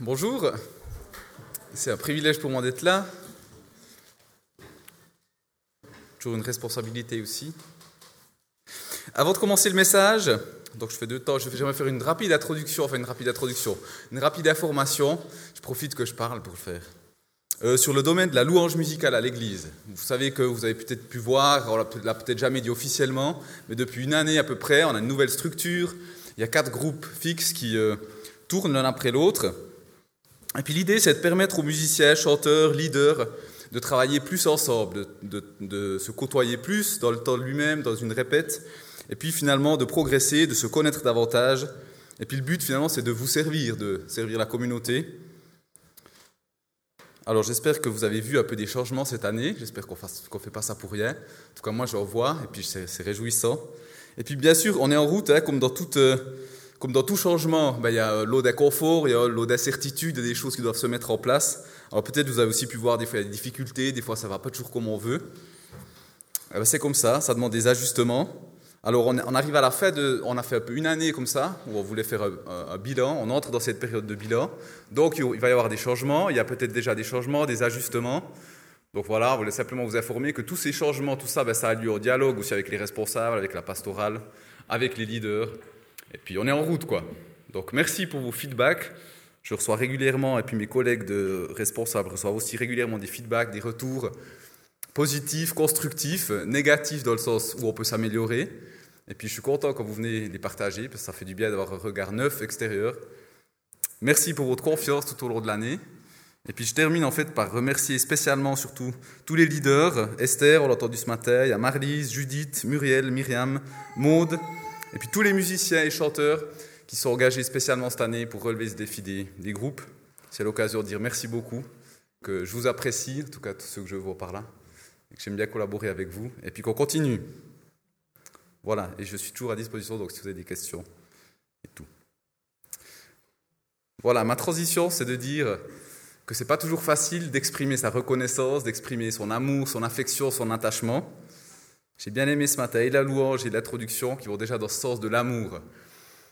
Bonjour, c'est un privilège pour moi d'être là. Toujours une responsabilité aussi. Avant de commencer le message, donc je fais deux temps, je vais jamais faire une rapide introduction, enfin une rapide introduction, une rapide information. Je profite que je parle pour le faire. Euh, sur le domaine de la louange musicale à l'église, vous savez que vous avez peut-être pu voir, on l'a peut-être jamais dit officiellement, mais depuis une année à peu près, on a une nouvelle structure. Il y a quatre groupes fixes qui euh, tournent l'un après l'autre. Et puis l'idée, c'est de permettre aux musiciens, chanteurs, leaders, de travailler plus ensemble, de, se côtoyer plus dans le temps lui-même, dans une répète, et puis finalement de progresser, de se connaître davantage. Et puis le but finalement, c'est de vous servir, de servir la communauté. Alors j'espère que vous avez vu un peu des changements cette année, j'espère qu'on ne fait pas ça pour rien. En tout cas, moi, je vois, et puis c'est réjouissant. Et puis bien sûr, on est en route, hein, comme dans toute... Euh, comme dans tout changement, ben, il y a l'eau d'inconfort, il y a l'eau d'incertitude, des choses qui doivent se mettre en place. Alors peut-être vous avez aussi pu voir des fois des difficultés, des fois ça va pas toujours comme on veut. Eh ben, c'est comme ça, ça demande des ajustements. Alors on, arrive à la fin de, on a fait un peu une année comme ça, où on voulait faire un, bilan, on entre dans cette période de bilan. Donc il va y avoir des changements, il y a peut-être déjà des changements, des ajustements. Donc voilà, on voulait simplement vous informer que tous ces changements, tout ça, ben, ça a lieu au dialogue aussi avec les responsables, avec la pastorale, avec les leaders, et puis on est en route, quoi. Donc merci pour vos feedbacks. Je reçois régulièrement, et puis mes collègues de responsables reçoivent aussi régulièrement des feedbacks, des retours positifs, constructifs, négatifs dans le sens où on peut s'améliorer. Et puis je suis content quand vous venez les partager, parce que ça fait du bien d'avoir un regard neuf extérieur. Merci pour votre confiance tout au long de l'année. Et puis je termine en fait par remercier spécialement surtout tous les leaders. Esther, on l'a entendu ce matin, il y a Marlise, Judith, Muriel, Myriam, Maude, et puis tous les musiciens et chanteurs qui sont engagés spécialement cette année pour relever ce défi des, groupes. C'est l'occasion de dire merci beaucoup, que je vous apprécie, en tout cas tous ceux que je vois par là, et que j'aime bien collaborer avec vous, et puis qu'on continue. Voilà, et je suis toujours à disposition, donc si vous avez des questions et tout. Voilà, ma transition, c'est de dire que c'est pas toujours facile d'exprimer sa reconnaissance, d'exprimer son amour, son affection, son attachement. J'ai bien aimé ce matin et la louange et l'introduction qui vont déjà dans ce sens de l'amour.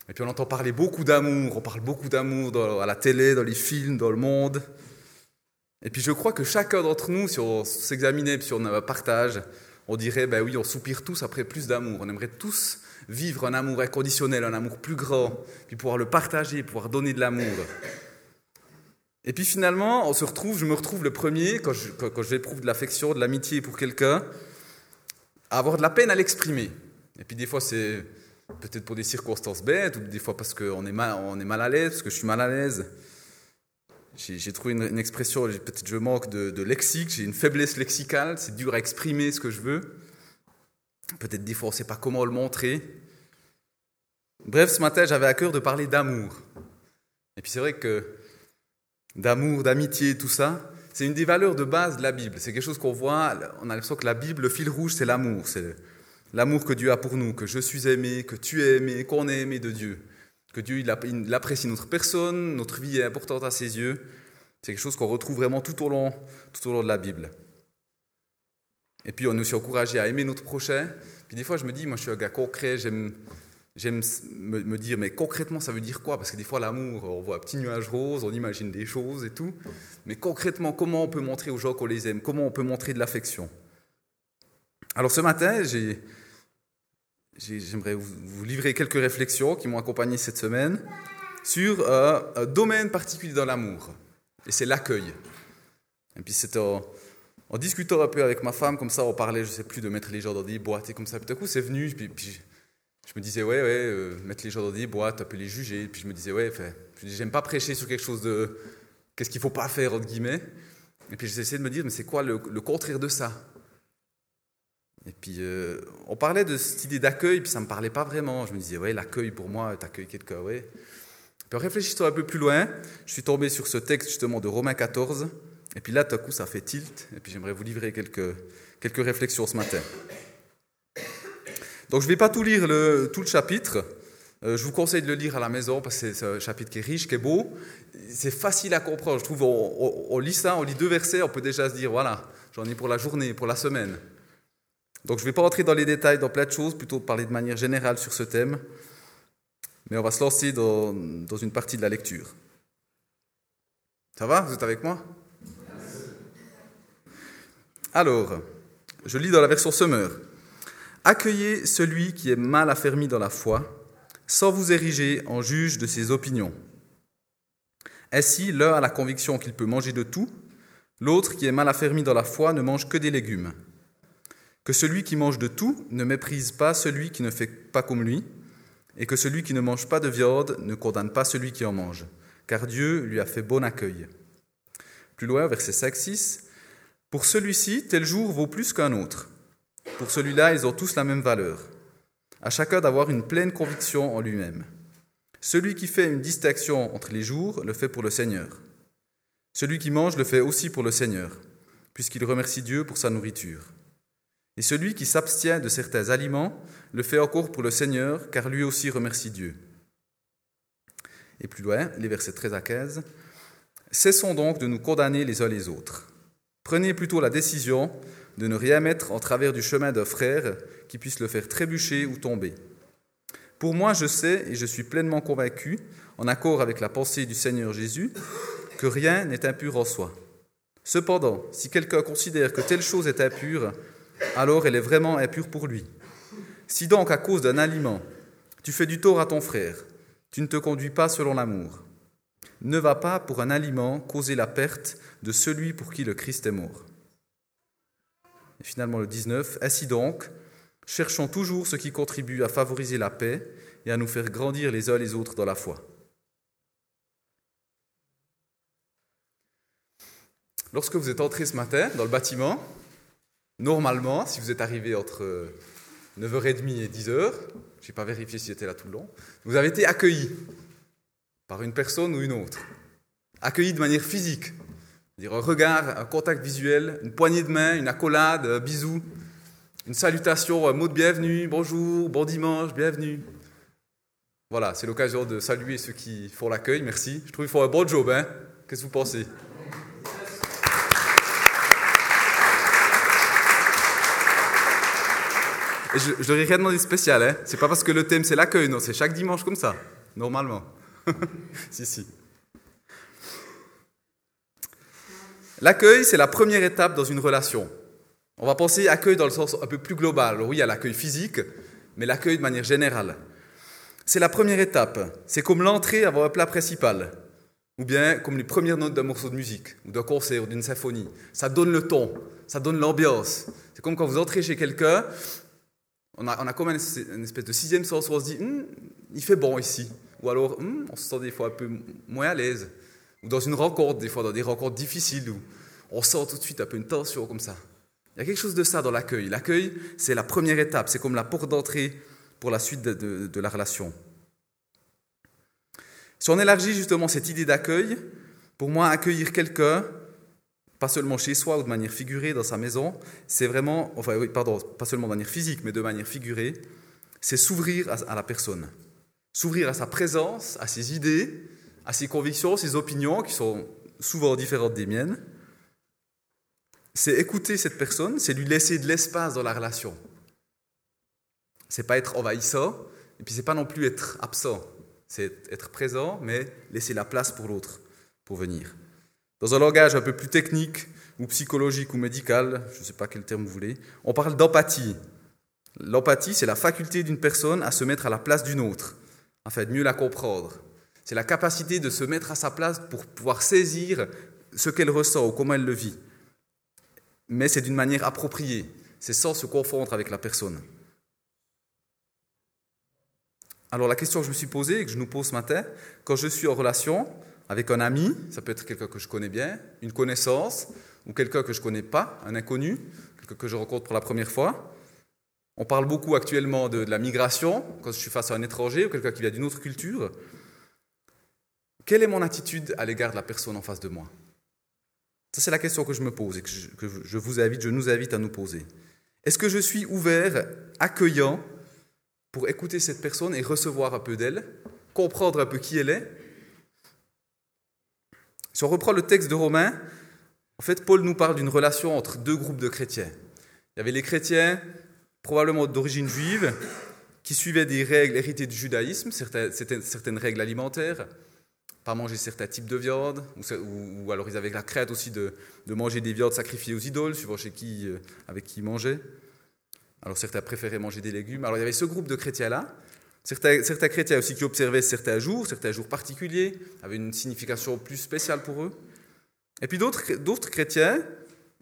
Et puis on entend parler beaucoup d'amour, on parle beaucoup d'amour à la télé, dans les films, dans le monde. Et puis je crois que chacun d'entre nous, si on s'examinait, si on partage, on dirait, ben oui, on soupire tous après plus d'amour. On aimerait tous vivre un amour inconditionnel, un amour plus grand, puis pouvoir le partager, pouvoir donner de l'amour. Et puis finalement, on se retrouve, je me retrouve le premier, quand je, quand, quand j'éprouve de l'affection, de l'amitié pour quelqu'un, avoir de la peine à l'exprimer. Et puis des fois, c'est peut-être pour des circonstances bêtes, ou des fois parce qu'on est, mal, est mal à l'aise, parce que je suis mal à l'aise. J'ai trouvé une, expression, peut-être je manque de, lexique, j'ai une faiblesse lexicale, c'est dur à exprimer ce que je veux. Peut-être des fois, on ne sait pas comment le montrer. Bref, ce matin, j'avais à cœur de parler d'amour. Et puis c'est vrai que d'amour, d'amitié, tout ça, c'est une des valeurs de base de la Bible. C'est quelque chose qu'on voit, on a l'impression que la Bible, le fil rouge, c'est l'amour. C'est l'amour que Dieu a pour nous, que je suis aimé, que tu es aimé, qu'on est aimé de Dieu. Que Dieu, il apprécie notre personne, notre vie est importante à ses yeux. C'est quelque chose qu'on retrouve vraiment tout au, long, tout au long de la Bible. Et puis on est aussi encouragé à aimer notre prochain. Puis des fois, je me dis, moi je suis un gars concret, j'aime j'aime me, dire, mais concrètement, ça veut dire quoi? Parce que des fois, l'amour, on voit un petit nuage rose, on imagine des choses et tout. Mais concrètement, comment on peut montrer aux gens qu'on les aime? Comment on peut montrer de l'affection? Alors ce matin, j'aimerais vous livrer quelques réflexions qui m'ont accompagné cette semaine sur un domaine particulier dans l'amour. Et c'est l'accueil. Et puis c'est en, discutant un peu avec ma femme, comme ça, on parlait, je sais plus, de mettre les gens dans des boîtes et comme ça. Puis d'un coup, c'est venu, je me disais, ouais, ouais, euh, mettre les gens dans des boîtes, un peu les juger. Puis je me disais, ouais, j'aime pas prêcher sur quelque chose de. Qu'est-ce qu'il faut pas faire, entre guillemets. Et puis essayé de me dire, mais c'est quoi le, contraire de ça? Et puis euh, on parlait de cette idée d'accueil, puis ça me parlait pas vraiment. Je me disais, ouais, l'accueil pour moi, t'accueilles quelqu'un, ouais. Puis en réfléchissant un peu plus loin, je suis tombé sur ce texte justement de Romains 14. Et puis là, tout à coup, ça fait tilt. Et puis j'aimerais vous livrer quelques, quelques réflexions ce matin. Donc je ne vais pas tout lire le, tout le chapitre. Euh, je vous conseille de le lire à la maison parce que c'est un chapitre qui est riche, qui est beau. C'est facile à comprendre. Je trouve on, lit ça, on lit deux versets, on peut déjà se dire voilà, j'en ai pour la journée, pour la semaine. Donc je ne vais pas rentrer dans les détails, dans plein de choses, plutôt parler de manière générale sur ce thème. Mais on va se lancer dans, dans une partie de la lecture. Ça va? Vous êtes avec moi? Alors, je lis dans la version Semeur. Accueillez celui qui est mal affermi dans la foi, sans vous ériger en juge de ses opinions. Ainsi, l'un a la conviction qu'il peut manger de tout, l'autre qui est mal affermi dans la foi ne mange que des légumes. Que celui qui mange de tout ne méprise pas celui qui ne fait pas comme lui, et que celui qui ne mange pas de viande ne condamne pas celui qui en mange, car Dieu lui a fait bon accueil. Plus loin, verset 5-6, Pour celui-ci, tel jour vaut plus qu'un autre. Pour celui-là, ils ont tous la même valeur. À chacun d'avoir une pleine conviction en lui-même. Celui qui fait une distinction entre les jours le fait pour le Seigneur. Celui qui mange le fait aussi pour le Seigneur, puisqu'il remercie Dieu pour sa nourriture. Et celui qui s'abstient de certains aliments le fait encore pour le Seigneur, car lui aussi remercie Dieu. Et plus loin, les versets 13 à 15. Cessons donc de nous condamner les uns les autres. Prenez plutôt la décision de ne rien mettre en travers du chemin d'un frère qui puisse le faire trébucher ou tomber. Pour moi, je sais et je suis pleinement convaincu, en accord avec la pensée du Seigneur Jésus, que rien n'est impur en soi. Cependant, si quelqu'un considère que telle chose est impure, alors elle est vraiment impure pour lui. Si donc, à cause d'un aliment, tu fais du tort à ton frère, tu ne te conduis pas selon l'amour. Ne va pas pour un aliment causer la perte de celui pour qui le Christ est mort. Et finalement le 19, Ainsi donc, cherchons toujours ce qui contribue à favoriser la paix et à nous faire grandir les uns les autres dans la foi. Lorsque vous êtes entré ce matin dans le bâtiment, Normalement, si vous êtes arrivé entre 9h30 et 10h, je n'ai pas vérifié si j'étais là tout le long, vous avez été accueilli par une personne ou une autre. Accueilli de manière physique. Dire un regard, un contact visuel, une poignée de main, une accolade, un bisou, une salutation, un mot de bienvenue, bonjour, bon dimanche, bienvenue. Voilà, c'est l'occasion de saluer ceux qui font l'accueil, merci. Je trouve qu'ils font un bon job, hein Qu'est-ce que vous pensez? Je, je n'aurais rien demandé de spécial, hein. C'est pas parce que le thème c'est l'accueil, non, c'est chaque dimanche comme ça, normalement. si, si. L'accueil, c'est la première étape dans une relation. On va penser accueil dans le sens un peu plus global. oui, il y a l'accueil physique, mais l'accueil de manière générale. C'est la première étape. C'est comme l'entrée avant un plat principal. Ou bien comme les premières notes d'un morceau de musique, ou d'un concert, ou d'une symphonie. Ça donne le ton, ça donne l'ambiance. C'est comme quand vous entrez chez quelqu'un, on a, comme une espèce de sixième sens où on se dit hum, il fait bon ici. Ou alors hum, on se sent des fois un peu moins à l'aise. Dans une rencontre, des fois dans des rencontres difficiles où on sent tout de suite un peu une tension comme ça. Il y a quelque chose de ça dans l'accueil. L'accueil, c'est la première étape, c'est comme la porte d'entrée pour la suite de la relation. Si on élargit justement cette idée d'accueil, pour moi, accueillir quelqu'un, pas seulement chez soi ou de manière figurée dans sa maison, c'est vraiment, enfin oui, pardon, pas seulement de manière physique, mais de manière figurée, c'est s'ouvrir à, la personne, s'ouvrir à sa présence, à ses idées, à ses convictions, ses opinions qui sont souvent différentes des miennes. C'est écouter cette personne, c'est lui laisser de l'espace dans la relation. C'est pas être envahissant, et puis c'est pas non plus être absent. C'est être présent, mais laisser la place pour l'autre pour venir. Dans un langage un peu plus technique ou psychologique ou médical, je ne sais pas quel terme vous voulez, on parle d'empathie. L'empathie, c'est la faculté d'une personne à se mettre à la place d'une autre, afin de mieux la comprendre. C'est la capacité de se mettre à sa place pour pouvoir saisir ce qu'elle ressent ou comment elle le vit. Mais c'est d'une manière appropriée, c'est sans se confondre avec la personne. Alors la question que je me suis posée et que je nous pose ce matin, quand je suis en relation, avec un ami, ça peut être quelqu'un que je connais bien, une connaissance, ou quelqu'un que je ne connais pas, un inconnu, quelqu'un que je rencontre pour la première fois. On parle beaucoup actuellement de, la migration, quand je suis face à un étranger ou quelqu'un qui vient d'une autre culture. Quelle est mon attitude à l'égard de la personne en face de moi? Ça, c'est la question que je me pose et que je, vous invite, je nous invite à nous poser. Est-ce que je suis ouvert, accueillant, pour écouter cette personne et recevoir un peu d'elle, comprendre un peu qui elle est? Si on reprend le texte de Romains, en fait, Paul nous parle d'une relation entre deux groupes de chrétiens. Il y avait les chrétiens, probablement d'origine juive, qui suivaient des règles héritées du judaïsme, certaines, certaines règles alimentaires, pas manger certains types de viande, ou, alors ils avaient la crainte aussi de, manger des viandes sacrifiées aux idoles, suivant chez qui, euh, avec qui ils mangeaient. Alors certains préféraient manger des légumes. Alors il y avait ce groupe de chrétiens-là. Certains, certains chrétiens aussi qui observaient certains jours, certains jours particuliers, avaient une signification plus spéciale pour eux. Et puis d'autres chrétiens,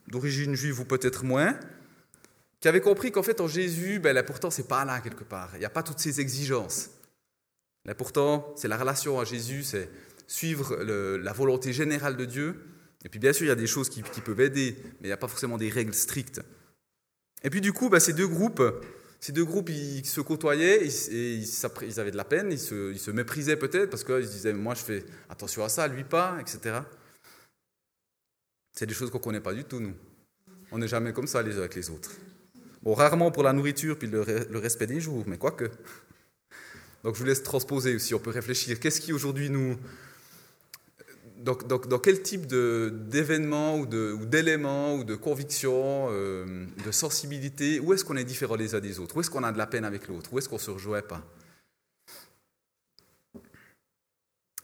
d'origine juive ou peut-être moins, qui avaient compris qu'en fait en Jésus, ben, l'important c'est pas là quelque part. Il n'y a pas toutes ces exigences. L'important c'est la relation à Jésus, c'est suivre la volonté générale de Dieu. Et puis bien sûr, il y a des choses qui, peuvent aider, mais il n'y a pas forcément des règles strictes. Et puis du coup, bah, ces deux groupes, ces deux groupes, ils se côtoyaient, et ils, avaient de la peine, ils se, méprisaient peut-être, parce qu'ils se disaient, moi je fais attention à ça, lui pas, etc. C'est des choses qu'on ne connaît pas du tout, nous. On n'est jamais comme ça les uns avec les autres. Bon, rarement pour la nourriture, puis le, le respect des jours, mais quoique. Donc je vous laisse transposer aussi, on peut réfléchir. Qu'est-ce qui aujourd'hui nous, dans, quel type d'événements ou d'éléments ou, de convictions, euh, de sensibilité, où est-ce qu'on est différent les uns des autres? Où est-ce qu'on a de la peine avec l'autre? Où est-ce qu'on ne se rejoint pas?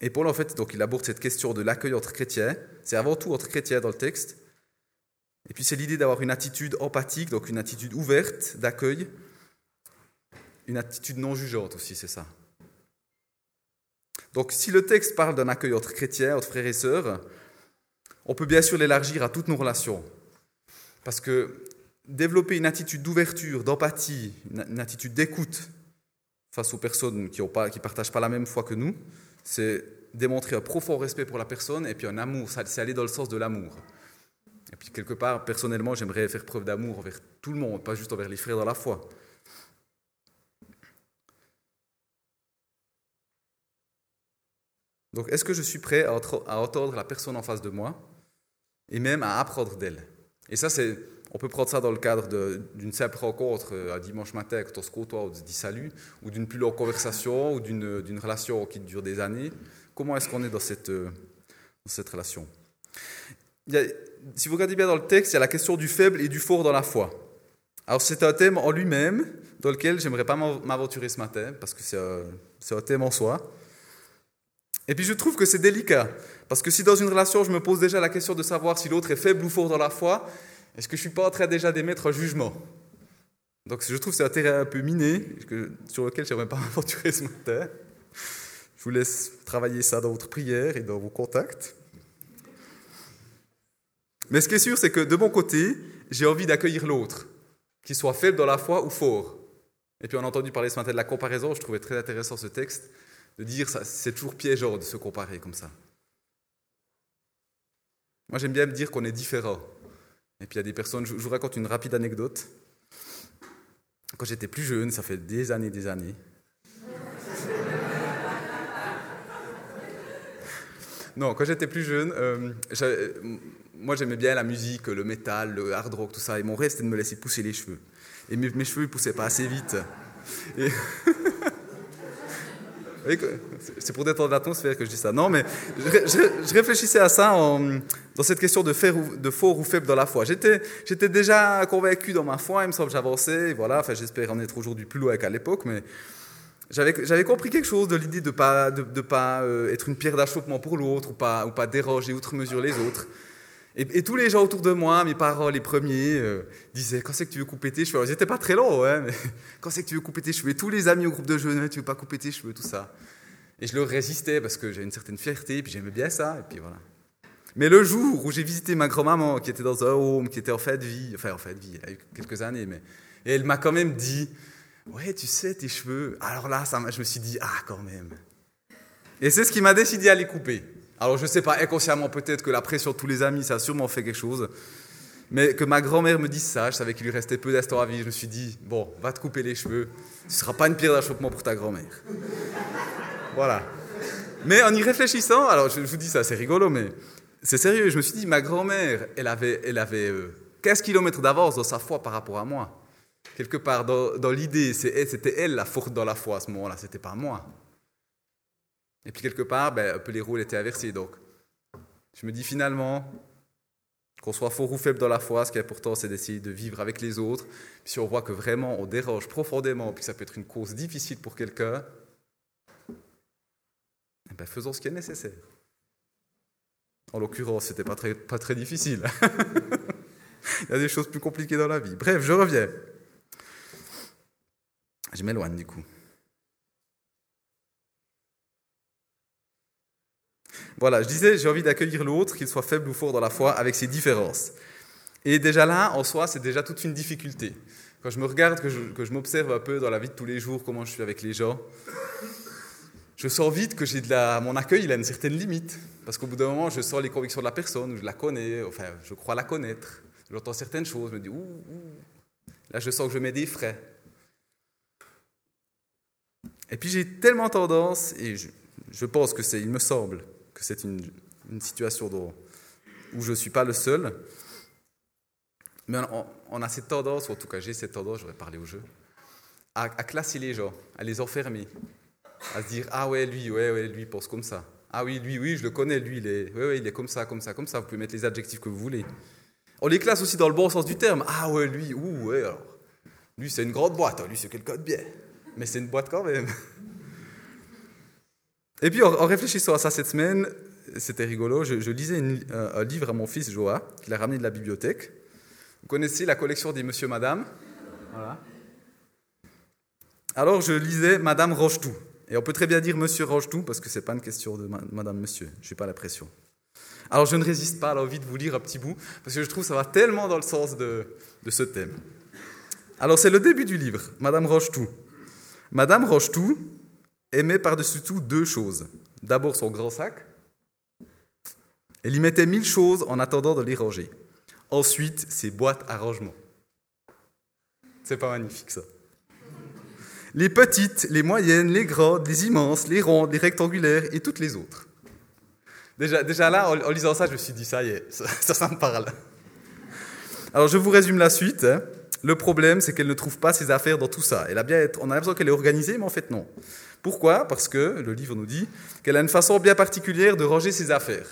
Et Paul, en fait, donc, il aborde cette question de l'accueil entre chrétiens. C'est avant tout entre chrétiens dans le texte. Et puis c'est l'idée d'avoir une attitude empathique, donc une attitude ouverte d'accueil, une attitude non jugeante aussi, c'est ça. Donc si le texte parle d'un accueil entre chrétiens, entre frères et sœurs, on peut bien sûr l'élargir à toutes nos relations. Parce que développer une attitude d'ouverture, d'empathie, une attitude d'écoute face aux personnes qui ne partagent pas la même foi que nous, c'est démontrer un profond respect pour la personne et puis un amour, c'est aller dans le sens de l'amour. Et puis quelque part, personnellement, j'aimerais faire preuve d'amour envers tout le monde, pas juste envers les frères dans la foi. Donc, est-ce que je suis prêt à, entendre la personne en face de moi et même à apprendre d'elle? Et ça, c'est, on peut prendre ça dans le cadre d'une simple rencontre euh, à dimanche matin quand on se côtoie, on se dit salut, ou d'une plus longue conversation, ou d'une relation qui dure des années. Comment est-ce qu'on est dans cette, euh, relation? Si vous regardez bien dans le texte, il y a la question du faible et du fort dans la foi. Alors, c'est un thème en lui-même dans lequel j'aimerais pas m'aventurer ce matin, parce que c'est un, un thème en soi. Et puis je trouve que c'est délicat, parce que si dans une relation je me pose déjà la question de savoir si l'autre est faible ou fort dans la foi, est-ce que je ne suis pas en train déjà d'émettre un jugement? Donc je trouve que c'est un terrain un peu miné, sur lequel je n'aimerais pas m'aventurer ce matin. Je vous laisse travailler ça dans votre prière et dans vos contacts. Mais ce qui est sûr, c'est que de mon côté, j'ai envie d'accueillir l'autre, qu'il soit faible dans la foi ou fort. Et puis on a entendu parler ce matin de la comparaison, je trouvais très intéressant ce texte de dire ça, c'est toujours piégeant de se comparer comme ça. Moi, j'aime bien me dire qu'on est différent. Et puis il y a des personnes, je vous raconte une rapide anecdote. Quand j'étais plus jeune, ça fait des années, des années. non, quand j'étais plus jeune, euh, moi j'aimais bien la musique, le métal, le hard rock, tout ça. Et mon rêve c'était de me laisser pousser les cheveux. Et mes, cheveux ne poussaient pas assez vite. Et C'est pour détendre l'atmosphère que je dis ça. Non, mais je, réfléchissais à ça dans cette question de, de, fort ou faible dans la foi. J'étais déjà convaincu dans ma foi, il me semble, j'avançais. Voilà, enfin, j'espère en être aujourd'hui plus loin qu'à l'époque, mais j'avais compris quelque chose de l'idée de ne pas euh, être une pierre d'achoppement pour l'autre ou pas, ou pas déroger outre mesure les autres. Et, tous les gens autour de moi, mes parents les premiers, euh, disaient Quand c'est que tu veux couper tes cheveux? Ils n'étaient pas très longs, ouais, mais quand c'est que tu veux couper tes cheveux? Tous les amis au groupe de jeunes, tu veux pas couper tes cheveux, tout ça. Et je leur résistais parce que j'ai une certaine fierté, puis j'aimais bien ça, et puis voilà. Mais le jour où j'ai visité ma grand-maman, qui était dans un home, qui était en fin de vie, enfin en fin de vie, y a eu quelques années, mais et elle m'a quand même dit Ouais, tu sais, tes cheveux. Alors là, ça, je me suis dit Ah, quand même. Et c'est ce qui m'a décidé à les couper. Alors je ne sais pas, inconsciemment peut-être que la pression de tous les amis, ça a sûrement fait quelque chose. Mais que ma grand-mère me dise ça, je savais qu'il lui restait peu d'instants à vivre, je me suis dit, bon, va te couper les cheveux, ce ne sera pas une pierre d'achoppement pour ta grand-mère. voilà. Mais en y réfléchissant, alors je, vous dis ça, c'est rigolo, mais c'est sérieux, je me suis dit, ma grand-mère, elle avait, elle avait 15 euh, km d'avance dans sa foi par rapport à moi. Quelque part, dans, dans l'idée, c'était elle la forte dans la foi à ce moment-là, c'était pas moi. Et puis quelque part, ben, un peu les rôles étaient inversés. Donc, je me dis finalement, qu'on soit fort ou faible dans la foi, ce qui est important, c'est d'essayer de vivre avec les autres. Si on voit que vraiment on dérange profondément, puis ça peut être une cause difficile pour quelqu'un, eh ben, faisons ce qui est nécessaire. En l'occurrence, c'était pas très, pas très difficile. Il y a des choses plus compliquées dans la vie. Bref, je reviens. Je m'éloigne du coup. Voilà, je disais, j'ai envie d'accueillir l'autre, qu'il soit faible ou fort dans la foi, avec ses différences. Et déjà là, en soi, c'est déjà toute une difficulté. Quand je me regarde, que je, m'observe un peu dans la vie de tous les jours, comment je suis avec les gens, je sens vite que j'ai de la, mon accueil, il a une certaine limite. Parce qu'au bout d'un moment, je sens les convictions de la personne, je la connais, enfin, je crois la connaître. J'entends certaines choses, je me dis, ouh, ouh. Là, je sens que je mets des frais. Et puis j'ai tellement tendance, et je, pense que c'est, il me semble, c'est une, situation où je ne suis pas le seul, mais on, a cette tendance, en tout cas j'ai cette tendance, j'aurais parlé au jeu, à, classer les gens, à les enfermer, à se dire ah ouais lui, ouais ouais lui pense comme ça, ah oui lui oui je le connais lui il est, ouais, ouais, il est comme ça comme ça comme ça, vous pouvez mettre les adjectifs que vous voulez. On les classe aussi dans le bon sens du terme, ah ouais lui, ouh ouais alors, lui c'est une grande boîte, lui c'est quelqu'un de bien, mais c'est une boîte quand même. Et puis en, réfléchissant à ça cette semaine, c'était rigolo, je, lisais un livre à mon fils Joa, qu'il a ramené de la bibliothèque. Vous connaissez la collection des Monsieur Madame? Voilà. Alors je lisais Madame Rochetou. Et on peut très bien dire Monsieur Rochetou parce que ce n'est pas une question de Madame Monsieur. Je n'ai pas la pression. Alors je ne résiste pas à l'envie de vous lire un petit bout parce que je trouve que ça va tellement dans le sens de, de ce thème. Alors c'est le début du livre, Madame Rochetou. Madame Rochetou aimait par-dessus tout deux choses. D'abord son grand sac. Elle y mettait mille choses en attendant de les ranger. Ensuite, ses boîtes à rangement. C'est pas magnifique ça. Les petites, les moyennes, les grandes, les immenses, les rondes, les rectangulaires et toutes les autres. Déjà, déjà là, en, lisant ça, je me suis dit, ça y est, ça, me parle. Alors je vous résume la suite. Hein. Le problème, c'est qu'elle ne trouve pas ses affaires dans tout ça. Elle a bien on a l'impression qu'elle est organisée, mais en fait non. Pourquoi? Parce que le livre nous dit qu'elle a une façon bien particulière de ranger ses affaires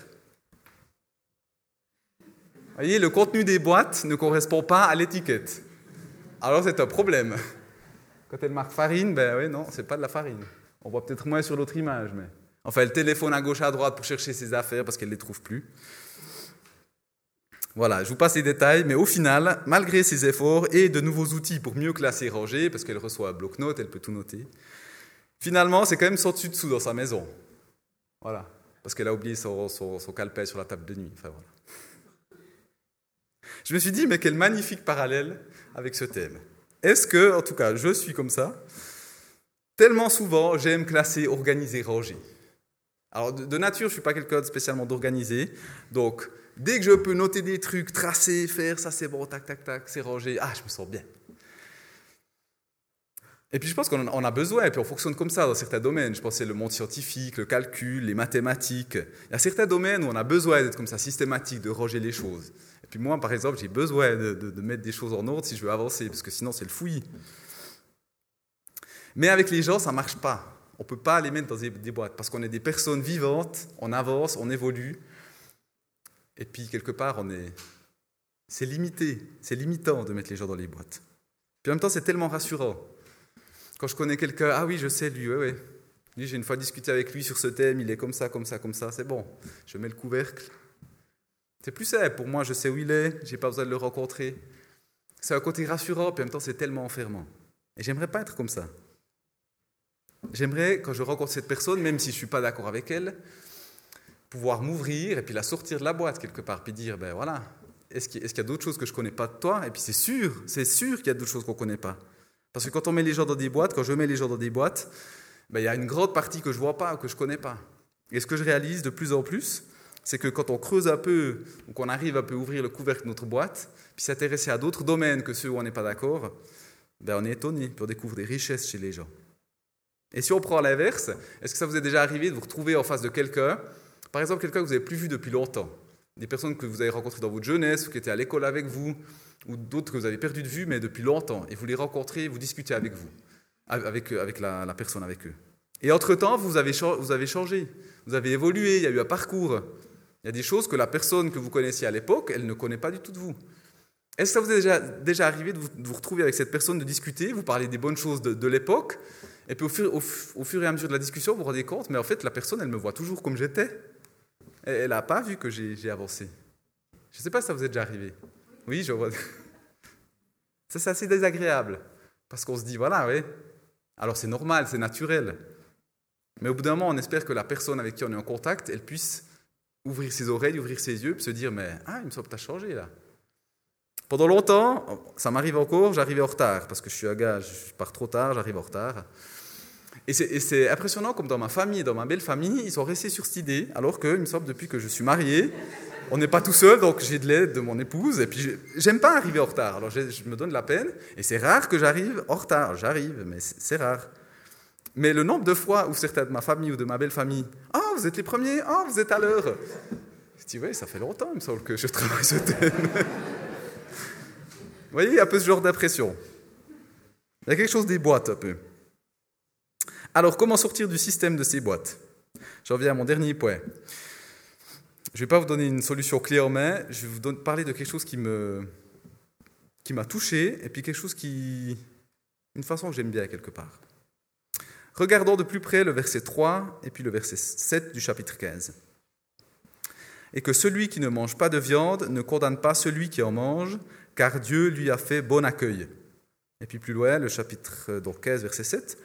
voyez, le contenu des boîtes ne correspond pas à l'étiquette. Alors c'est un problème. Quand elle marque farine, ben oui, non, c'est pas de la farine. On voit peut-être moins sur l'autre image, mais. Enfin, elle téléphone à gauche, à droite pour chercher ses affaires parce qu'elle ne les trouve plus. Voilà, je vous passe les détails, mais au final, malgré ses efforts et de nouveaux outils pour mieux classer et ranger, parce qu'elle reçoit un bloc-notes, elle peut tout noter, finalement, c'est quand même sans dessus-dessous dans sa maison. Voilà, parce qu'elle a oublié son, son, son calepin sur la table de nuit. Enfin, voilà. Je me suis dit, mais quel magnifique parallèle avec ce thème. Est-ce que, en tout cas, je suis comme ça Tellement souvent, j'aime classer, organiser, ranger. Alors, de nature, je ne suis pas quelqu'un de spécialement d'organisé. Donc, dès que je peux noter des trucs, tracer, faire, ça c'est bon, tac, tac, tac, c'est rangé, ah, je me sens bien. Et puis je pense qu'on a besoin, et puis on fonctionne comme ça dans certains domaines. Je pense que c'est le monde scientifique, le calcul, les mathématiques. Il y a certains domaines où on a besoin d'être comme ça, systématique, de ranger les choses. Et puis moi, par exemple, j'ai besoin de, mettre des choses en ordre si je veux avancer, parce que sinon c'est le fouillis. Mais avec les gens, ça ne marche pas. On ne peut pas les mettre dans des, boîtes, parce qu'on est des personnes vivantes, on avance, on évolue. Et puis quelque part, on est... c'est limité, c'est limitant de mettre les gens dans les boîtes. Puis en même temps, c'est tellement rassurant. Quand je connais quelqu'un, ah oui, je sais lui, oui, oui. Lui, j'ai une fois discuté avec lui sur ce thème, il est comme ça, comme ça, comme ça, c'est bon. Je mets le couvercle. C'est plus simple pour moi, je sais où il est, j'ai pas besoin de le rencontrer. C'est un côté rassurant, puis en même temps, c'est tellement enfermant. Et j'aimerais pas être comme ça. J'aimerais, quand je rencontre cette personne, même si je suis pas d'accord avec elle, pouvoir m'ouvrir et puis la sortir de la boîte quelque part, puis dire, ben voilà, est-ce qu'il y a, d'autres choses que je connais pas de toi? Et puis c'est sûr, c'est sûr qu'il y a d'autres choses qu'on connaît pas. Parce que quand on met les gens dans des boîtes, quand je mets les gens dans des boîtes, ben, il y a une grande partie que je ne vois pas, que je ne connais pas. Et ce que je réalise de plus en plus, c'est que quand on creuse un peu, ou qu'on arrive un peu à ouvrir le couvercle de notre boîte, puis s'intéresser à d'autres domaines que ceux où on n'est pas d'accord, ben on est étonné, puis on découvre des richesses chez les gens. Et si on prend l'inverse, est-ce que ça vous est déjà arrivé de vous retrouver en face de quelqu'un, par exemple quelqu'un que vous n'avez plus vu depuis longtemps, des personnes que vous avez rencontrées dans votre jeunesse, ou qui étaient à l'école avec vous, ou d'autres que vous avez perdu de vue, mais depuis longtemps, et vous les rencontrez, vous discutez avec vous, avec, avec la, personne avec eux. Et entre-temps, vous avez, changé, vous avez évolué, il y a eu un parcours. Il y a des choses que la personne que vous connaissiez à l'époque, elle ne connaît pas du tout de vous. Est-ce que ça vous est déjà, arrivé de vous, retrouver avec cette personne, de discuter, vous parlez des bonnes choses de, l'époque, et puis au, fur, et à mesure de la discussion, vous vous rendez compte, mais en fait, la personne, elle me voit toujours comme j'étais. Elle n'a pas vu que j'ai avancé. Je ne sais pas si ça vous est déjà arrivé. Oui, je vois. Ça, c'est assez désagréable. Parce qu'on se dit, voilà, oui. Alors c'est normal, c'est naturel. Mais au bout d'un moment, on espère que la personne avec qui on est en contact, elle puisse ouvrir ses oreilles, ouvrir ses yeux, puis se dire, mais ah, il me semble que tu as changé là. Pendant longtemps, ça m'arrive encore, j'arrivais en retard, parce que je suis un gars, je pars trop tard, j'arrive en retard. Et c'est impressionnant comme dans ma famille, dans ma belle famille, ils sont restés sur cette idée, alors que, il me semble, depuis que je suis marié, on n'est pas tout seul, donc j'ai de l'aide de mon épouse, et puis j'aime pas arriver en retard, alors je, me donne la peine, et c'est rare que j'arrive en retard, j'arrive, mais c'est rare. Mais le nombre de fois où certains de ma famille ou de ma belle famille, ah, vous êtes les premiers, ah, vous êtes à l'heure. Je dis, oui, ça fait longtemps, il me semble, que je travaille ce thème. Vous voyez, il y a un peu ce genre d'impression. Il y a quelque chose des boîtes un peu. Alors, comment sortir du système de ces boîtes? J'en viens à mon dernier point. Je ne vais pas vous donner une solution clé en main, je vais vous parler de quelque chose qui me qui m'a touché et puis quelque chose qui une façon que j'aime bien quelque part. Regardons de plus près le verset 3 et puis le verset 7 du chapitre 15. Et que celui qui ne mange pas de viande ne condamne pas celui qui en mange, car Dieu lui a fait bon accueil. Et puis plus loin, le chapitre euh, donc 15, verset 7.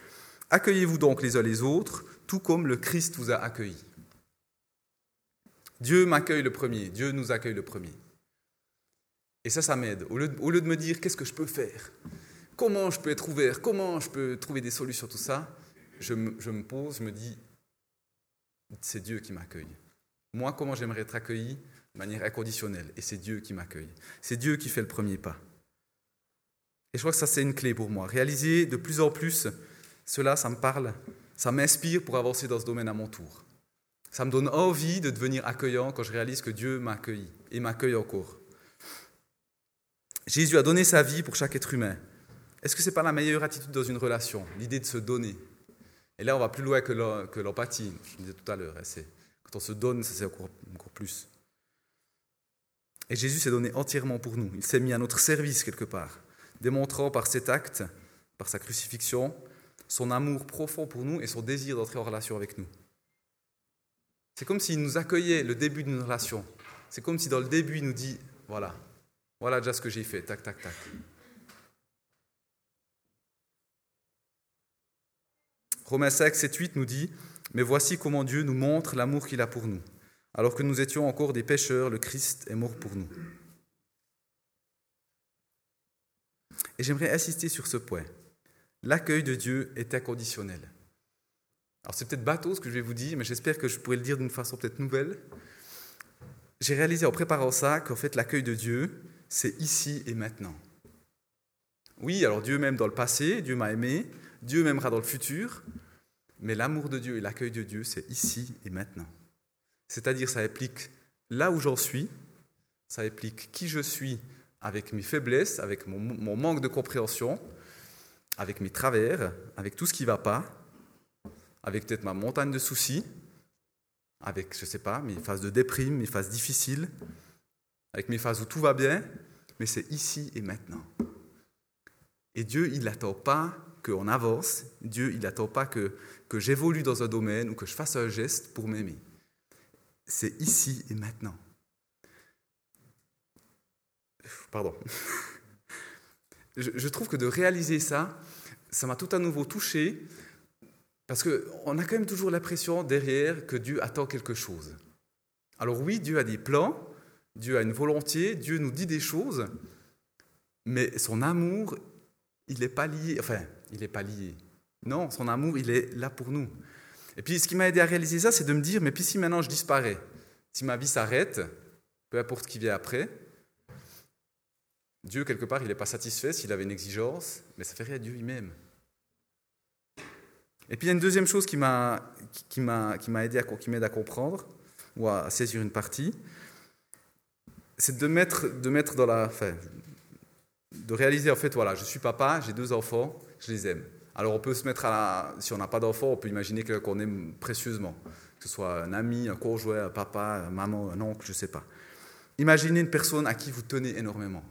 Accueillez-vous donc les uns les autres, tout comme le Christ vous a accueillis. Dieu m'accueille le premier, Dieu nous accueille le premier. Et ça, ça m'aide. Au, lieu, de me dire qu'est-ce que je peux faire, comment je peux être ouvert, comment je peux trouver des solutions, tout ça, je me, je me pose, je me dis, c'est Dieu qui m'accueille. Moi, comment j'aimerais être accueilli? De manière inconditionnelle. Et c'est Dieu qui m'accueille. C'est Dieu qui fait le premier pas. Et je crois que ça, c'est une clé pour moi. Réaliser de plus en plus cela, ça me parle, ça m'inspire pour avancer dans ce domaine à mon tour. Ça me donne envie de devenir accueillant quand je réalise que Dieu m'accueille et m'accueille encore. Jésus a donné sa vie pour chaque être humain. Est-ce que ce n'est pas la meilleure attitude dans une relation L'idée de se donner? Et là, on va plus loin que l'empathie, je disais tout à l'heure. Hein, quand on se donne, c'est encore plus. Et Jésus s'est donné entièrement pour nous. Il s'est mis à notre service quelque part, démontrant par cet acte, par sa crucifixion, son amour profond pour nous et son désir d'entrer en relation avec nous. C'est comme s'il nous accueillait le début d'une relation. C'est comme si dans le début il nous dit, voilà, voilà déjà ce que j'ai fait, tac, tac, tac. Romains 5, 7, 8 nous dit, mais voici comment Dieu nous montre l'amour qu'il a pour nous. Alors que nous étions encore des pécheurs, le Christ est mort pour nous. Et j'aimerais insister sur ce point. L'accueil de Dieu est inconditionnel. Alors c'est peut-être bateau ce que je vais vous dire, mais j'espère que je pourrai le dire d'une façon peut-être nouvelle. J'ai réalisé en préparant ça qu'en fait l'accueil de Dieu, c'est ici et maintenant. Oui, alors Dieu m'aime dans le passé, Dieu m'a aimé, Dieu m'aimera dans le futur, mais l'amour de Dieu et l'accueil de Dieu, c'est ici et maintenant. C'est-à-dire, ça implique là où j'en suis, ça implique qui je suis avec mes faiblesses, avec mon, manque de compréhension, avec mes travers, avec tout ce qui ne va pas, avec peut-être ma montagne de soucis, avec, je ne sais pas, mes phases de déprime, mes phases difficiles, avec mes phases où tout va bien, mais c'est ici et maintenant. Et Dieu, il n'attend pas qu'on avance, Dieu, il n'attend pas que, que j'évolue dans un domaine ou que je fasse un geste pour m'aimer c'est ici et maintenant. Pardon. Je, trouve que de réaliser ça, ça m'a tout à nouveau touché, parce qu'on a quand même toujours l'impression derrière que Dieu attend quelque chose. Alors oui, Dieu a des plans, Dieu a une volonté, Dieu nous dit des choses, mais son amour, il n'est pas lié, enfin, il n'est pas lié. Non, son amour, il est là pour nous. Et puis ce qui m'a aidé à réaliser ça, c'est de me dire, mais puis si maintenant je disparais, si ma vie s'arrête, peu importe ce qui vient après, Dieu, quelque part, il n'est pas satisfait s'il avait une exigence, mais ça fait rien, Dieu lui-même. Et puis il y a une deuxième chose qui m'a qui m'a aidé à qui m'aide à comprendre ou à saisir une partie, c'est de mettre de mettre dans la de réaliser en fait voilà, je suis papa, j'ai deux enfants, je les aime. Alors on peut se mettre à si on n'a pas d'enfants, on peut imaginer qu'on aime précieusement, que ce soit un ami, un conjoint, un papa, un maman, un oncle, je ne sais pas. Imaginez une personne à qui vous tenez énormément.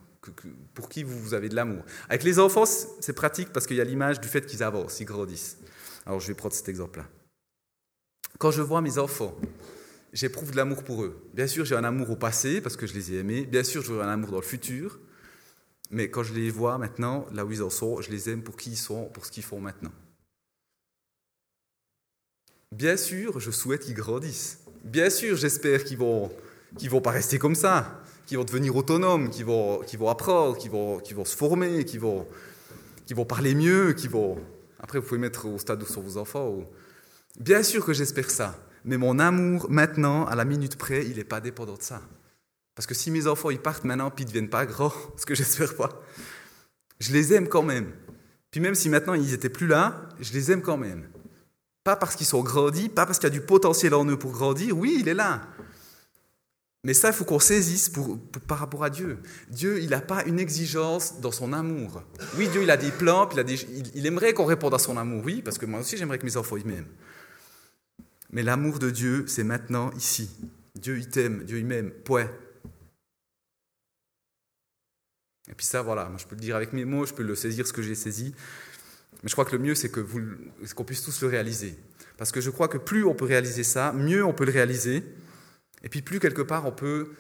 Pour qui vous avez de l'amour. Avec les enfants, c'est pratique parce qu'il y a l'image du fait qu'ils avancent, ils grandissent. Alors je vais prendre cet exemple-là. Quand je vois mes enfants, j'éprouve de l'amour pour eux. Bien sûr, j'ai un amour au passé parce que je les ai aimés. Bien sûr, j'aurai un amour dans le futur. Mais quand je les vois maintenant, là où ils en sont, je les aime pour qui ils sont, pour ce qu'ils font maintenant. Bien sûr, je souhaite qu'ils grandissent. Bien sûr, j'espère qu'ils vont, qu'ils vont pas rester comme ça, qu'ils vont devenir autonomes, qu'ils vont, qu'ils vont apprendre, qu'ils vont, qu'ils vont se former, qu'ils vont, qu'ils vont parler mieux, qu'ils vont. Après, vous pouvez mettre au stade où sont vos enfants. Bien sûr que j'espère ça. Mais mon amour, maintenant, à la minute près, il n'est pas dépendant de ça. Parce que si mes enfants ils partent maintenant puis ils ne deviennent pas grands, ce que j'espère pas, je les aime quand même. Puis même si maintenant ils n'étaient plus là, je les aime quand même. Pas parce qu'ils sont grandis, pas parce qu'il y a du potentiel en eux pour grandir, oui, il est là. Mais ça, il faut qu'on saisisse par rapport à Dieu. Dieu, il n'a pas une exigence dans son amour. Oui, Dieu, il a des plans, il, a des, il aimerait qu'on réponde à son amour, oui, parce que moi aussi, j'aimerais que mes enfants ils m'aiment. Mais l'amour de Dieu, c'est maintenant, ici. Dieu, il t'aime, Dieu, il m'aime, point. Et puis ça, voilà, moi je peux le dire avec mes mots, je peux le saisir ce que j'ai saisi. Mais je crois que le mieux, c'est que qu'on puisse tous le réaliser. Parce que je crois que plus on peut réaliser ça, mieux on peut le réaliser. Et puis plus quelque part on peut,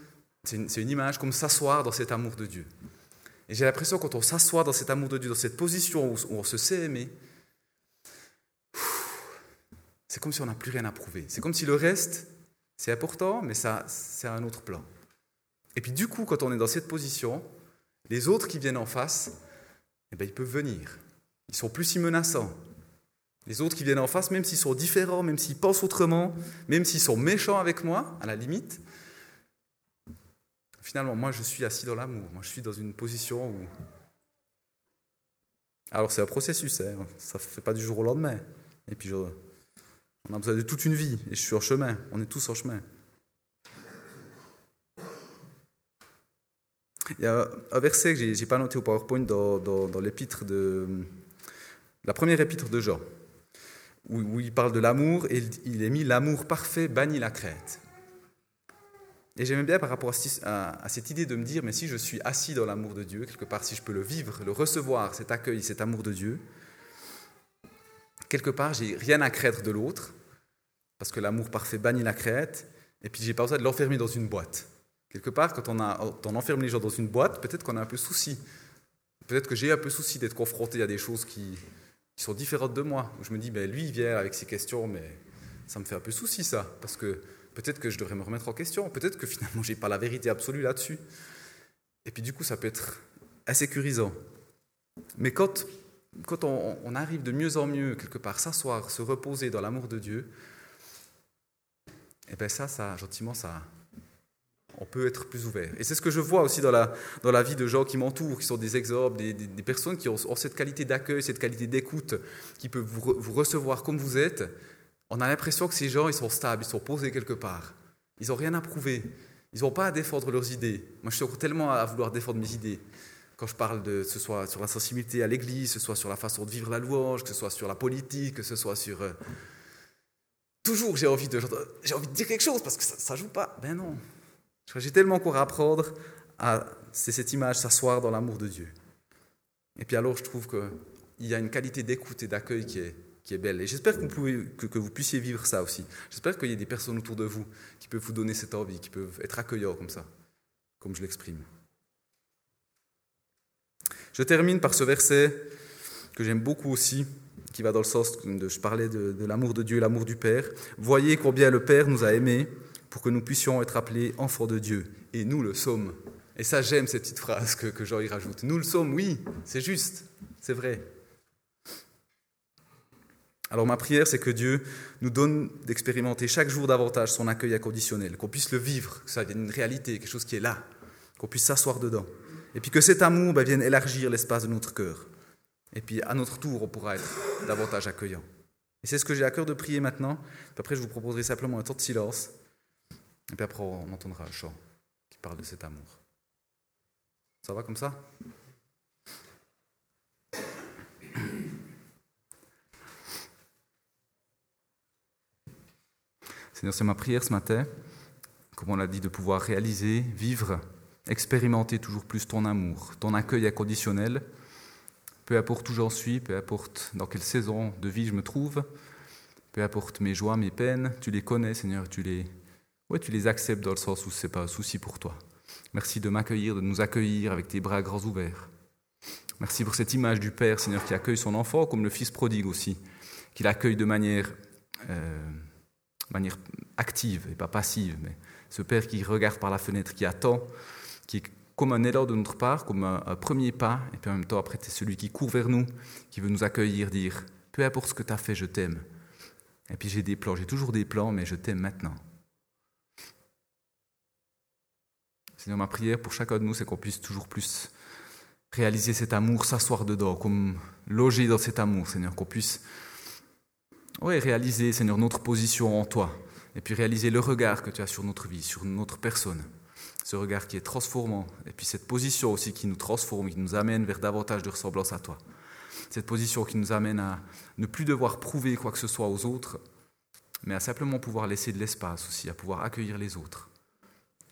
c'est une, image, comme s'asseoir dans cet amour de Dieu. Et j'ai l'impression quand on s'assoit dans cet amour de Dieu, dans cette position où, on se sait aimer, c'est comme si on n'a plus rien à prouver. C'est comme si le reste, c'est important, mais ça, c'est un autre plan. Et puis du coup, quand on est dans cette position, les autres qui viennent en face, eh bien, ils peuvent venir. Ils sont plus si menaçants. Les autres qui viennent en face, même s'ils sont différents, même s'ils pensent autrement, même s'ils sont méchants avec moi, à la limite, finalement, moi, je suis assis dans l'amour. Moi, je suis dans une position où... Alors, c'est un processus, hein. ça ne fait pas du jour au lendemain. Et puis, on a besoin de toute une vie et je suis en chemin. On est tous en chemin. Il y a un verset que je n'ai pas noté au PowerPoint dans, l'épître de la première épître de Jean, où, il parle de l'amour et il est mis l'amour parfait bannit la crête. Et j'aime bien par rapport à, cette idée de me dire, mais si je suis assis dans l'amour de Dieu, quelque part, si je peux le vivre, le recevoir, cet accueil, cet amour de Dieu, quelque part, j'ai rien à craindre de l'autre, parce que l'amour parfait bannit la crête, et puis j'ai pas besoin de l'enfermer dans une boîte. Quelque part, quand on, on enferme les gens dans une boîte, peut-être qu'on a un peu souci. Peut-être que j'ai un peu souci d'être confronté à des choses qui, sont différentes de moi. Où je me dis, ben, lui, il vient avec ses questions, mais ça me fait un peu souci, ça. Parce que peut-être que je devrais me remettre en question. Peut-être que finalement, j'ai pas la vérité absolue là-dessus. Et puis, du coup, ça peut être insécurisant. Mais quand quand on, arrive de mieux en mieux, quelque part, s'asseoir, se reposer dans l'amour de Dieu, et eh bien ça, ça, gentiment, ça, on peut être plus ouvert. Et c'est ce que je vois aussi dans la, dans la vie de gens qui m'entourent, qui sont des exemples, des, personnes qui ont, cette qualité d'accueil, cette qualité d'écoute, qui peuvent vous, vous, recevoir comme vous êtes. On a l'impression que ces gens, ils sont stables, ils sont posés quelque part. Ils n'ont rien à prouver. Ils n'ont pas à défendre leurs idées. Moi, je suis tellement à vouloir défendre mes idées quand je parle de, ce soit sur la sensibilité à l'Église, ce soit sur la façon de vivre la louange, que ce soit sur la politique, que ce soit sur... Euh, toujours, j'ai envie, de, j'ai envie de dire quelque chose parce que ça ne joue pas. Ben non. J'ai tellement encore à apprendre à... C'est cette image, s'asseoir dans l'amour de Dieu. Et puis alors, je trouve qu'il y a une qualité d'écoute et d'accueil qui est, qui est belle. Et j'espère que vous, pouvez, que, vous puissiez vivre ça aussi. J'espère qu'il y a des personnes autour de vous qui peuvent vous donner cette envie, qui peuvent être accueillants comme ça, comme je l'exprime. Je termine par ce verset que j'aime beaucoup aussi, qui va dans le sens de je parlais de, l'amour de Dieu, l'amour du Père. Voyez combien le Père nous a aimés pour que nous puissions être appelés enfants de Dieu. Et nous le sommes. Et ça, j'aime cette petite phrase que, Jean y rajoute. Nous le sommes, oui, c'est juste, c'est vrai. Alors ma prière, c'est que Dieu nous donne d'expérimenter chaque jour davantage son accueil inconditionnel, qu'on puisse le vivre, que ça devienne une réalité, quelque chose qui est là, qu'on puisse s'asseoir dedans. Et puis que cet amour bah, vienne élargir l'espace de notre cœur. Et puis à notre tour, on pourra être davantage accueillant. Et c'est ce que j'ai à cœur de prier maintenant. Après, je vous proposerai simplement un temps de silence. Et puis après, on entendra un chant qui parle de cet amour. Ça va comme ça? Seigneur, c'est ma prière ce matin, comme on l'a dit, de pouvoir réaliser, vivre expérimenter toujours plus ton amour, ton accueil inconditionnel, peu importe où j'en suis, peu importe dans quelle saison de vie je me trouve, peu importe mes joies, mes peines, tu les connais, Seigneur, tu les, ouais, tu les acceptes dans le sens où ce n'est pas un souci pour toi. Merci de m'accueillir, de nous accueillir avec tes bras grands ouverts. Merci pour cette image du Père, Seigneur, qui accueille son enfant, comme le Fils prodigue aussi, qui l'accueille de manière, euh, manière active et pas passive, mais ce Père qui regarde par la fenêtre, qui attend, qui est comme un élan de notre part, comme un, premier pas, et puis en même temps, après, c'est celui qui court vers nous, qui veut nous accueillir, dire Peu importe ce que tu as fait, je t'aime. Et puis j'ai des plans, j'ai toujours des plans, mais je t'aime maintenant. Seigneur, ma prière pour chacun de nous, c'est qu'on puisse toujours plus réaliser cet amour, s'asseoir dedans, comme loger dans cet amour, Seigneur, qu'on puisse ouais, réaliser, Seigneur, notre position en toi, et puis réaliser le regard que tu as sur notre vie, sur notre personne, ce regard qui est transformant, et puis cette position aussi qui nous transforme, qui nous amène vers davantage de ressemblance à toi. Cette position qui nous amène à ne plus devoir prouver quoi que ce soit aux autres, mais à simplement pouvoir laisser de l'espace aussi, à pouvoir accueillir les autres.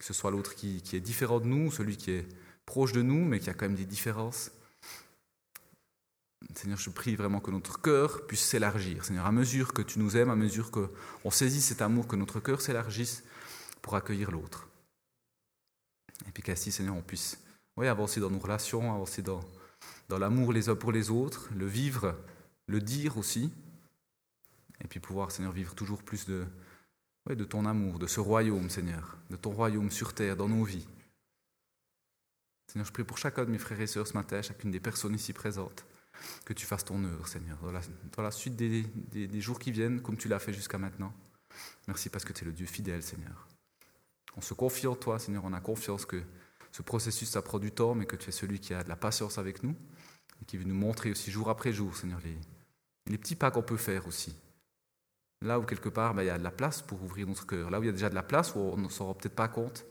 Que ce soit l'autre qui, est différent de nous, celui qui est proche de nous, mais qui a quand même des différences. Seigneur, je prie vraiment que notre cœur puisse s'élargir. Seigneur, à mesure que tu nous aimes, à mesure qu'on saisit cet amour, que notre cœur s'élargisse pour accueillir l'autre. Et puis qu'ainsi, Seigneur, on puisse oui, avancer dans nos relations, avancer dans, dans l'amour les uns pour les autres, le vivre, le dire aussi, et puis pouvoir, Seigneur, vivre toujours plus de, de ton amour, de ce royaume, Seigneur, de ton royaume sur terre, dans nos vies. Seigneur, je prie pour chacun de mes frères et sœurs ce matin, chacune des personnes ici présentes, que tu fasses ton œuvre, Seigneur, dans la, suite des, jours qui viennent, comme tu l'as fait jusqu'à maintenant. Merci parce que tu es le Dieu fidèle, Seigneur. On se confie en toi, Seigneur, on a confiance que ce processus, ça prend du temps, mais que tu es celui qui a de la patience avec nous et qui veut nous montrer aussi jour après jour, Seigneur, les, les petits pas qu'on peut faire aussi. Là où quelque part, ben, il y a de la place pour ouvrir notre cœur. Là où il y a déjà de la place, où on ne s'en rend peut-être pas compte,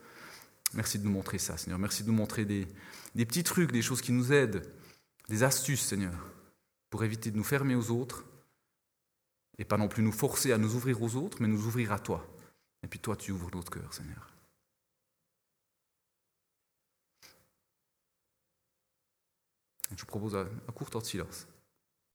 Merci de nous montrer ça, Seigneur. Merci de nous montrer des, petits trucs, des choses qui nous aident, des astuces, Seigneur, pour éviter de nous fermer aux autres et pas non plus nous forcer à nous ouvrir aux autres, mais nous ouvrir à toi. Et puis toi, tu ouvres notre cœur, Seigneur. Je vous propose un court temps de silence.